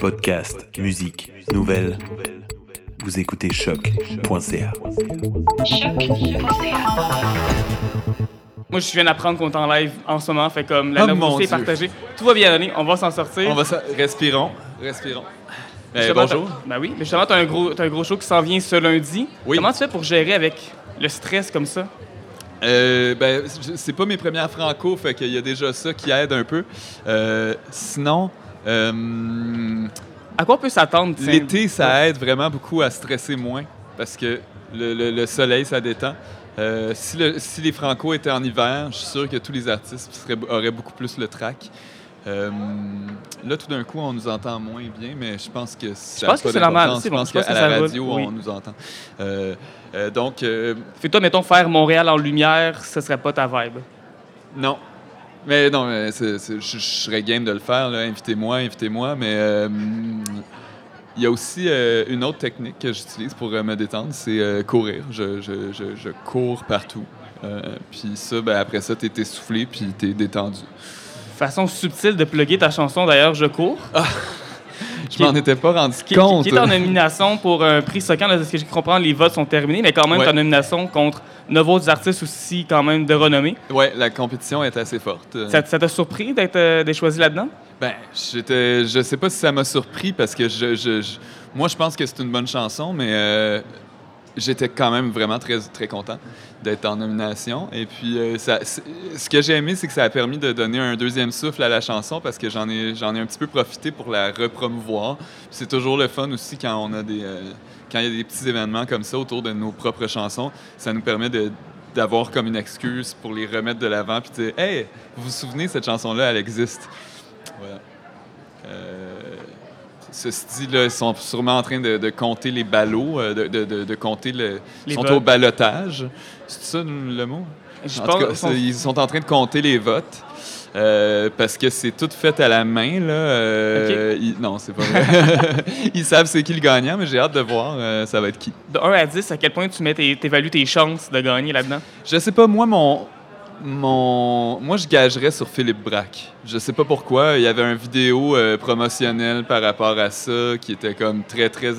Podcast, musique, nouvelles. Vous écoutez choc.ca. Moi, je viens d'apprendre qu'on est en live en ce moment, fait comme la Oh, mon est Dieu. partagée. Tout va bien aller, on va s'en sortir. On va ça. Respirons. Respirons. Ben, Justement, bonjour. t'as- Ben oui, mais justement, t'as un gros, t'as un gros show qui s'en vient ce lundi. Oui. Comment tu fais pour gérer avec le stress comme ça? Euh, ben, je- c'est pas mes premières franco, fait qu'il y a déjà ça qui aide un peu. Euh, sinon, euh, À quoi on peut s'attendre? l'été, ça aide vraiment beaucoup à stresser moins parce que le, le- le soleil, ça détend. Euh, si, le- si les franco étaient en hiver, je suis sûr que tous les artistes seraient- auraient beaucoup plus le trac. Euh, là, tout d'un coup, on nous entend moins bien, mais je pense que ça a pense que c'est normal, Je bon, pense je pense qu'à la radio, oui. on nous entend. Euh, euh, donc, Fais-toi, mettons, faire Montréal en lumière, ce serait pas ta vibe. Non. Mais non, mais je, serais game de le faire. Invitez-moi, invitez-moi. Mais euh, il y a aussi euh, une autre technique que j'utilise pour euh, me détendre, c'est courir. Je, je- je- je cours partout. Puis ça, ben, après ça, t'es essoufflé puis t'es détendu. Façon subtile de plugger ta chanson, d'ailleurs, Je cours, Je m'en étais pas rendu qui, compte. qui est en nomination pour un prix Socan. De ce que je comprends, les votes sont terminés, mais quand même, Ouais. en nomination contre neuf autres artistes aussi, quand même, de renommée. Ouais, la compétition est assez forte. Ça t'a surpris d'être euh, d'être choisi là-dedans? Ben, j'étais, je sais pas si ça m'a surpris parce que je, je- je- moi, je pense que c'est une bonne chanson, mais euh, j'étais quand même vraiment très, très content d'être en nomination. Et puis, euh, ce que j'ai aimé, c'est que ça a permis de donner un deuxième souffle à la chanson parce que j'en ai, j'en ai un petit peu profité pour la repromouvoir. C'est toujours le fun aussi quand on a des, euh, quand il y a des petits événements comme ça autour de nos propres chansons. Ça nous permet de d'avoir comme une excuse pour les remettre de l'avant puis de dire hey vous vous souvenez cette chanson là elle existe voilà. Euh, ceci dit, là, ils sont sûrement en train de, de compter les ballots, euh, de, de- compter le. Ils sont votes. au balotage. C'est ça le mot? Je En tout cas, pense- ils sont en train de compter les votes. euh, parce que c'est tout fait à la main. Là. Euh, ils- non, c'est pas vrai. ils savent c'est qui le gagnant, mais j'ai hâte de voir euh, ça va être qui. De 1 à 10, à quel point tu mets tes, t'évalues tes chances de gagner là-dedans? Je sais pas, moi, mon. Mon... Moi, je gagerais sur Philippe Braque. Je sais pas pourquoi. Il y avait un vidéo euh, promotionnel par rapport à ça qui était comme très, très,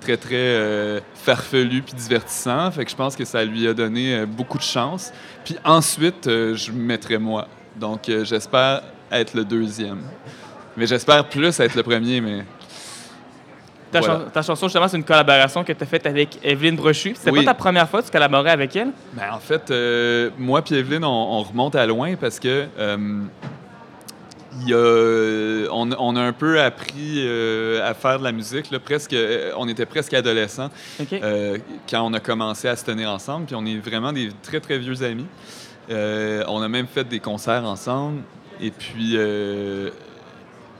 très, très euh, farfelu puis divertissant. Fait que je pense que ça lui a donné euh, beaucoup de chance. Puis ensuite, euh, je mettrais moi. Donc, j'espère être le deuxième. Mais j'espère plus être le premier, mais Ta, Voilà. chan- ta chanson, justement, c'est une collaboration que tu as faite avec Evelyne Brochu. C'était Oui. pas ta première fois que tu collaborais avec elle? Ben, en fait, euh, moi et Evelyne, on, on remonte à loin parce que euh, il a- on, on a un peu appris euh, à faire de la musique. Là, presque, on était presque adolescents euh, quand on a commencé à se tenir ensemble. Puis on est vraiment des très, très vieux amis. Euh, on a même fait des concerts ensemble. Et puis,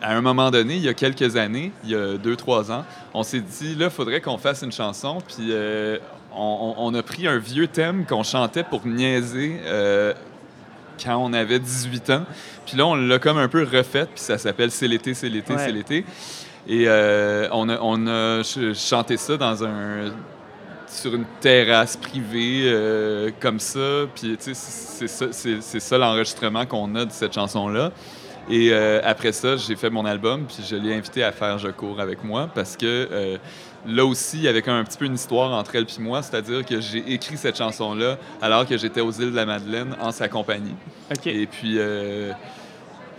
à un moment donné, il y a quelques années, il y a deux, trois ans, on s'est dit, là, il faudrait qu'on fasse une chanson. Puis euh, on, a pris un vieux thème qu'on chantait pour niaiser euh, quand on avait 18 ans. Puis là, on l'a comme un peu refait, puis ça s'appelle C'est l'été, c'est l'été, Ouais. c'est l'été. Et euh, on, a, on a ch- chanté ça dans un sur une terrasse privée euh, comme ça. Puis, tu sais, c'est ça, ça l'enregistrement qu'on a de cette chanson-là. Et euh, après ça, j'ai fait mon album, puis je l'ai invité à faire Je cours avec moi parce que euh, là aussi, il y avait comme un petit peu une histoire entre elle et moi, c'est-à-dire que j'ai écrit cette chanson-là alors que j'étais aux îles de la Madeleine en sa compagnie. OK. Et puis, euh,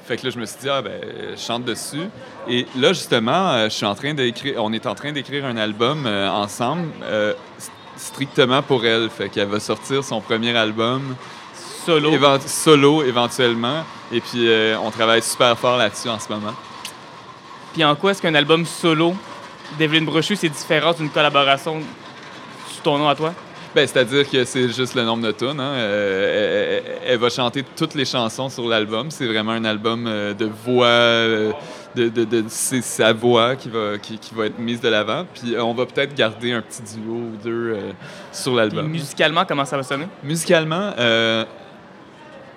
fait que là, je me suis dit, ah ben, je chante dessus. Et là, justement, je suis en train d'écrire, on est en train d'écrire un album ensemble, strictement pour elle. Fait qu'elle va sortir son premier album Solo. évent- solo éventuellement. Et puis, euh, on travaille super fort là-dessus en ce moment. Puis en quoi est-ce qu'un album solo d'Evelyne Brochu, c'est différent d'une collaboration sous ton nom à toi? Ben, c'est-à-dire que c'est juste le nombre de tunes. hein. Euh, elle, va chanter toutes les chansons sur l'album. C'est vraiment un album euh, de voix. euh, de, de- de- c'est sa voix qui va, qui, qui va être mise de l'avant. Puis on va peut-être garder un petit duo ou deux sur l'album. musicalement, comment ça va sonner? Musicalement, euh,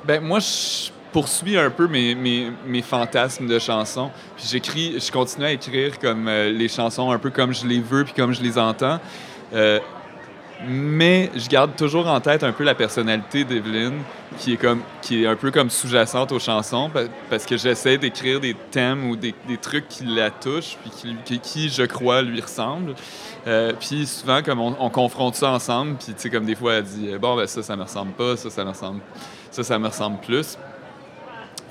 ben moi, je poursuis un peu mes, mes, mes fantasmes de chansons. Puis j'écris, je continue à écrire comme euh, les chansons un peu comme je les veux puis comme je les entends. Euh, Mais je garde toujours en tête un peu la personnalité d'Evelyn, qui est qui est un peu comme sous-jacente aux chansons, pa- parce que j'essaie d'écrire des thèmes ou des, des trucs qui la touchent, puis qui, qui, qui, je crois, lui ressemblent. Euh, puis souvent, comme on, on confronte ça ensemble, puis tu sais, comme des fois, elle dit Bon, ben ça, ça me ressemble pas, ça, ça me ressemble, ça, ça me ressemble plus.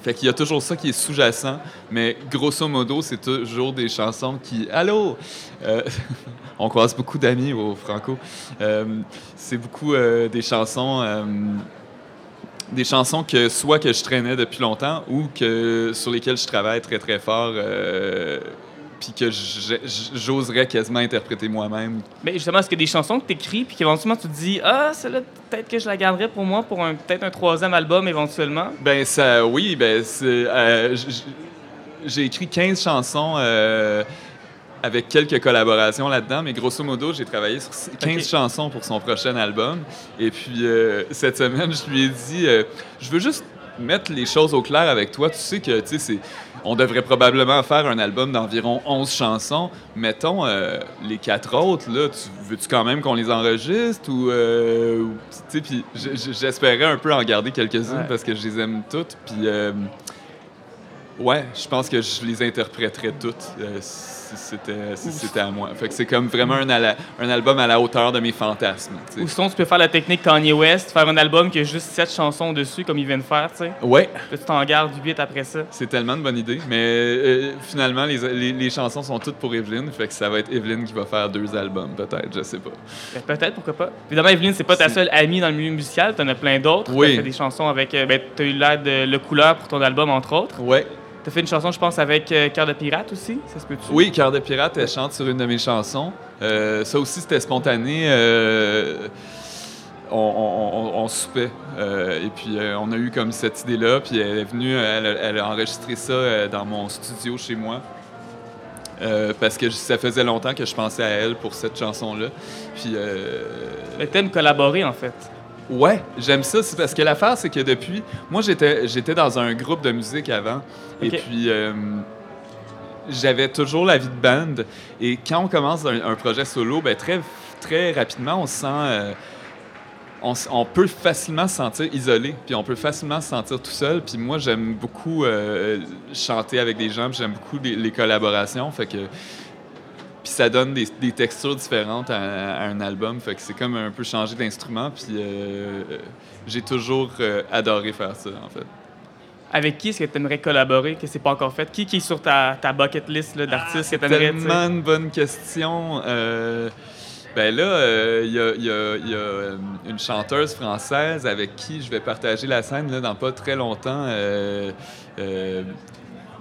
Fait qu'il y a toujours ça qui est sous-jacent, mais grosso modo, c'est toujours des chansons qui. Allô! Euh, on croise beaucoup d'amis au Franco. Euh, c'est beaucoup euh, des chansons. des chansons que soit que je traînais depuis longtemps ou que sur lesquelles je travaille très très fort puis que j'oserais quasiment interpréter moi-même. Mais justement, est-ce qu'il y a des chansons que tu écris puis qu'éventuellement tu te dis Ah, celle-là, peut-être que je la garderais pour moi pour un, peut-être un troisième album éventuellement Ben ça, oui, ben c'est, euh, j'ai écrit 15 chansons euh, avec quelques collaborations là-dedans, mais grosso modo, j'ai travaillé sur 15 Ok. chansons pour son prochain album. Et puis euh, cette semaine, je lui ai dit, je veux juste mettre les choses au clair avec toi. Tu sais que, tu sais, c'est on devrait probablement faire un album d'environ 11 chansons. Mettons, euh, les quatre autres, là, tu, veux-tu quand même qu'on les enregistre ou... euh, ou- tu sais, puis j'espérais un peu en garder quelques-unes Ouais. parce que je les aime toutes. Puis, euh, ouais, je pense que je les interpréterais toutes euh, si c'était, si à moi. Fait que c'est comme vraiment un, album à la hauteur de mes fantasmes. tu sais. Ou sinon, tu peux faire la technique Kanye West, faire un album qui a juste sept chansons dessus, comme il vient de faire, tu sais. Ouais, Puis tu t'en gardes huit après ça. c'est tellement une bonne idée. Mais euh, finalement, les, les- les chansons sont toutes pour Evelyne. Fait que ça va être Evelyne qui va faire deux albums, peut-être, je sais pas. Ben, peut-être, pourquoi pas. Évidemment, Evelyne, c'est pas ta seule amie dans le milieu musical, t'en as plein d'autres. Oui. T'as fait des chansons avec. euh, ben, t'as eu l'aide de Le Couleur pour ton album, entre autres. Ouais. T'as fait une chanson, je pense, avec euh, Cœur de Pirate aussi, ça se peut-tu? Oui, Cœur de Pirate, elle chante sur une de mes chansons. Euh, ça aussi, c'était spontané. euh, on, on- on- on soupait. et puis, on a eu comme cette idée-là. Puis, elle est venue, elle, a- elle a enregistré ça dans mon studio chez moi. Euh, parce que ça faisait longtemps que je pensais à elle pour cette chanson-là. Puis, euh, Le thème collaboré, en fait. Ouais, j'aime ça. C'est parce que l'affaire, c'est que depuis. Moi, j'étais, j'étais dans un groupe de musique avant. Et puis, euh, j'avais toujours la vie de band. Et quand on commence un, un projet solo, ben, très, très rapidement, on se sent. euh, on peut facilement se sentir isolé, puis on peut facilement se sentir tout seul. Puis moi, j'aime beaucoup euh, chanter avec des gens, puis j'aime beaucoup les, les collaborations. Fait que. Puis ça donne des, des textures différentes à, à un album. Fait que c'est comme un peu changer d'instrument. Puis euh, j'ai toujours euh, adoré faire ça, en fait. Avec qui est-ce que tu aimerais collaborer, que c'est pas encore fait? Qui, qui est sur ta, ta bucket list d'artistes que tu aimerais, Tellement une bonne question. Euh, ben là, euh, il y a, y y euh, une chanteuse française avec qui je vais partager la scène là, dans pas très longtemps, euh, euh,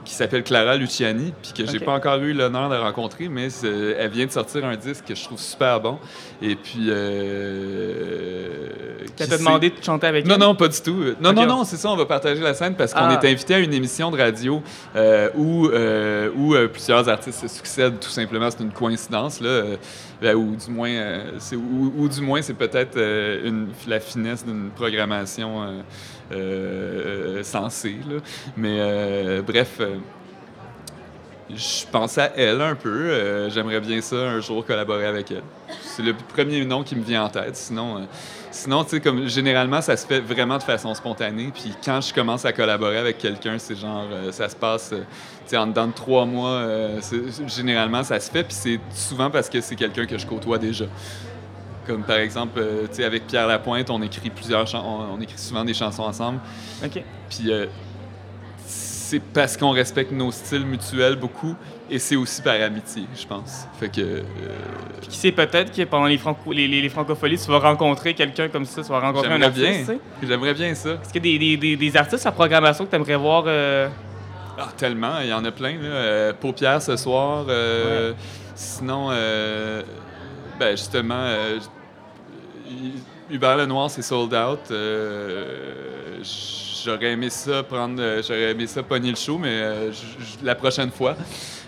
qui s'appelle Clara Luciani, puis que j'ai Ok. pas encore eu l'honneur de rencontrer, mais elle vient de sortir un disque que je trouve super bon. Et puis. Euh, qui t'a demandé de chanter avec non, elle? non, pas du tout. Non, non, non, c'est ça, on va partager la scène parce qu'on Ah. est invité à une émission de radio euh, où, euh, où euh, plusieurs artistes se succèdent, tout simplement. C'est une coïncidence, là. ben, ou du moins, c'est, ou, ou du moins, c'est peut-être une, la finesse d'une programmation euh, sensée, là. Mais euh, bref. euh, je pense à elle un peu. J'aimerais bien ça un jour collaborer avec elle. C'est le premier nom qui me vient en tête. Sinon, sinon comme généralement, ça se fait vraiment de façon spontanée. Puis quand je commence à collaborer avec quelqu'un, c'est genre, ça se passe, tu en dedans de trois mois. généralement, ça se fait. Puis c'est souvent parce que c'est quelqu'un que je côtoie déjà. Comme par exemple, euh, tu sais, avec Pierre Lapointe, on écrit plusieurs chan- on, on écrit souvent des chansons ensemble. OK. Puis euh, c'est parce qu'on respecte nos styles mutuels beaucoup et c'est aussi par amitié, je pense. Fait que euh, Puis qui sait peut-être que pendant les, franco les, les, les francopholies, tu vas rencontrer quelqu'un comme ça, tu vas rencontrer un j'aimerais artiste, bien, tu sais. j'aimerais bien ça. Est-ce qu'il y a des, des, des, des artistes à programmation que tu aimerais voir euh, Ah, tellement, il y en a plein. Là. Paupières ce soir. Sinon, ben justement, euh, Hubert Lenoir, c'est sold out. Euh, j'aurais aimé ça prendre, euh, j'aurais aimé ça pogner le show, mais euh, la prochaine fois.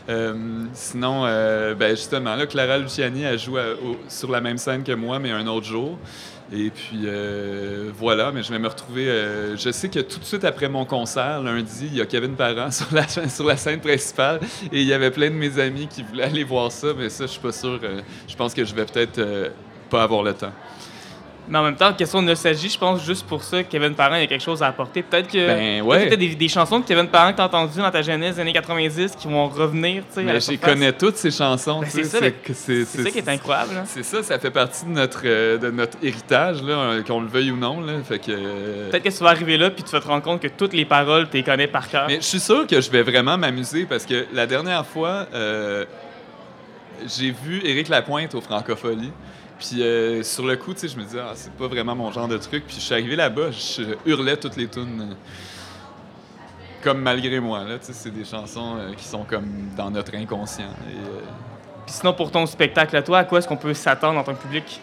Euh, sinon, euh, ben justement, là, Clara Luciani, elle joue sur la même scène que moi, mais un autre jour. Et puis euh, voilà, mais je vais me retrouver. euh, je sais que tout de suite après mon concert, lundi, il y a Kevin Parent sur la, sur la scène principale et il y avait plein de mes amis qui voulaient aller voir ça, mais ça, je suis pas sûr. euh, je pense que je vais peut-être euh, pas avoir le temps. Mais en même temps, question de nostalgie, je pense juste pour ça, Kevin Parent, il y a quelque chose à apporter. Peut-être que Ben, peut-être ouais. t'as des, des chansons de Kevin Parent que t'as entendues dans ta jeunesse des années 90 qui vont revenir, tu j'y surface. connais toutes ces chansons. Ben, tu c'est ça, c'est- ça qui est incroyable. hein. C'est ça, ça fait partie de notre, euh, de notre héritage, là, euh, qu'on le veuille ou non. Là, fait que, euh, Peut-être que tu vas arriver là puis tu vas te rendre compte que toutes les paroles, tu les connais par cœur. Mais je suis sûr que je vais vraiment m'amuser parce que la dernière fois, euh, j'ai vu Éric Lapointe au Francophonie. Puis euh, sur le coup, tu sais, je me disais, ah, c'est pas vraiment mon genre de truc. Puis je suis arrivé là-bas, je hurlais toutes les tunes. euh, comme malgré moi, là, tu sais, c'est des chansons euh, qui sont comme dans notre inconscient. Et, euh, Puis sinon, pour ton spectacle à toi, à quoi est-ce qu'on peut s'attendre en tant que public?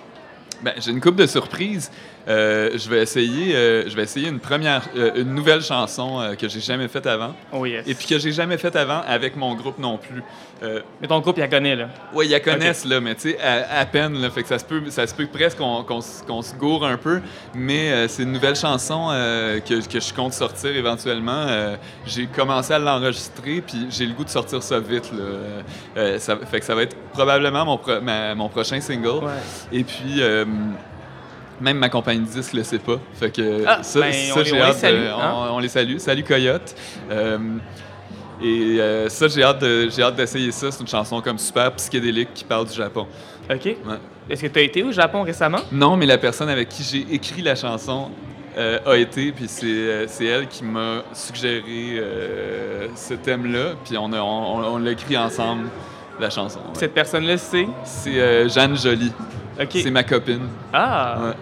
Ben, j'ai une coupe de surprises. Euh, je vais essayer, euh, je vais essayer une première, euh, une nouvelle chanson que j'ai jamais faite avant, Oh yes. et puis que j'ai jamais faite avant avec mon groupe non plus. Mais ton groupe, il la connaît, là. oui, ils la connaissent là, mais tu sais, à, à peine là, fait que ça se peut, ça se peut presque qu'on se- gourre un peu. Mais c'est une nouvelle chanson que, que je compte sortir éventuellement. J'ai commencé à l'enregistrer, puis j'ai le goût de sortir ça vite là. Ça, fait que ça va être probablement mon, pro- ma- mon prochain single. Ouais. Et puis, euh, même ma compagnie de disques le sait pas. Fait que Ah, ça, ben, ça, on les- j'ai hâte salue, on, hein? on les salue. Salut Coyote. Euh, et euh, ça, j'ai hâte, de- j'ai hâte d'essayer ça. C'est une chanson comme super psychédélique qui parle du Japon. OK. Ouais. Est-ce que tu as été au Japon récemment? Non, mais la personne avec qui j'ai écrit la chanson euh, a été, puis c'est, c'est elle qui m'a suggéré ce thème-là, puis on, a, on, on l'a écrit ensemble, la chanson. ouais. Cette personne-là, c'est? C'est euh, Jeanne Jolie. C'est ma copine. Ah! Ouais.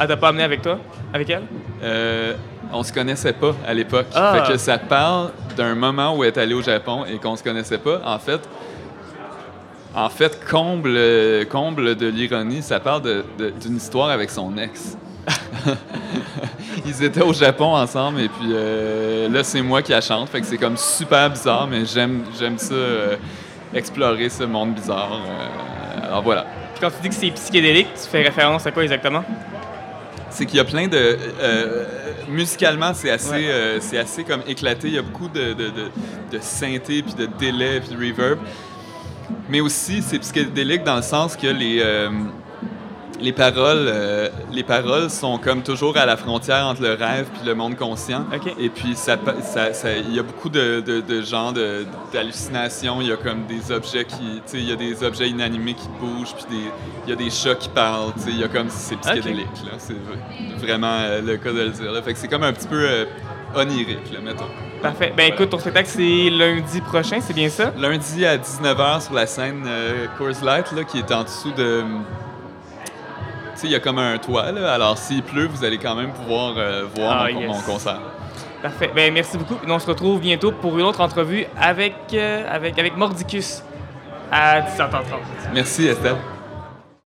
Elle t'a pas amené avec toi? Avec elle? Euh, on se connaissait pas à l'époque. Ah. Fait que ça parle d'un moment où elle est allée au Japon et qu'on se connaissait pas. En fait, en fait, comble, comble de l'ironie, ça parle d'une histoire avec son ex. Ils étaient au Japon ensemble et puis euh, là c'est moi qui la chante, fait que c'est comme super bizarre, mais j'aime j'aime ça euh, explorer ce monde bizarre. euh, alors voilà. Puis quand tu dis que c'est psychédélique, tu fais référence à quoi exactement? c'est qu'il y a plein de euh, musicalement c'est assez Ouais. euh, c'est assez comme éclaté il y a beaucoup de, de, de, de synthé puis de délai puis de reverb mais aussi c'est psychédélique dans le sens que les euh, les paroles euh, les paroles sont comme toujours à la frontière entre le rêve puis le monde conscient. Et puis ça pa- ça- ça- il y a beaucoup de, de, de genres d'hallucinations. Il y a comme des objets qui il y a des objets inanimés qui bougent puis des il y a des chats qui parlent il y a comme c'est psychédélique là. C'est vraiment euh, le cas de le dire là. fait que c'est comme un petit peu euh, onirique là mettons. Parfait. Ben écoute, ton spectacle, c'est lundi prochain, c'est bien ça? lundi à 19h sur la scène Coors Light là qui est en dessous de il y a comme un toit là alors s'il pleut vous allez quand même pouvoir euh, voir Ah, mon, yes. mon concert Parfait. Ben merci beaucoup. Puis on se retrouve bientôt pour une autre entrevue avec, euh, avec, avec Mordicus à 17h30. merci Estelle